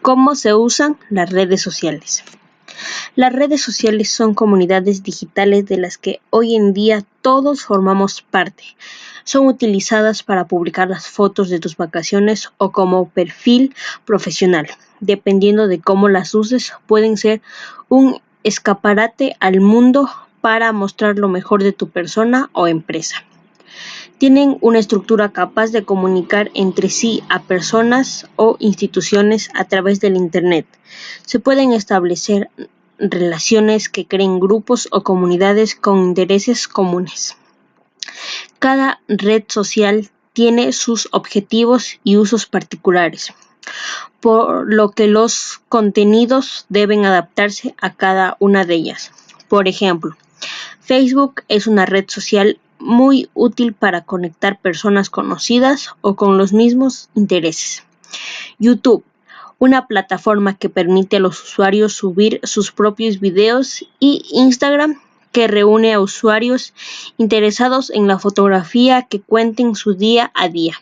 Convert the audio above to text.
¿Cómo se usan las redes sociales? Las redes sociales son comunidades digitales de las que hoy en día todos formamos parte. Son utilizadas para publicar las fotos de tus vacaciones o como perfil profesional. Dependiendo de cómo las uses, pueden ser un escaparate al mundo para mostrar lo mejor de tu persona o empresa tienen una estructura capaz de comunicar entre sí a personas o instituciones a través del Internet. Se pueden establecer relaciones que creen grupos o comunidades con intereses comunes. Cada red social tiene sus objetivos y usos particulares, por lo que los contenidos deben adaptarse a cada una de ellas. Por ejemplo, Facebook es una red social muy útil para conectar personas conocidas o con los mismos intereses. YouTube, una plataforma que permite a los usuarios subir sus propios videos y Instagram, que reúne a usuarios interesados en la fotografía que cuenten su día a día.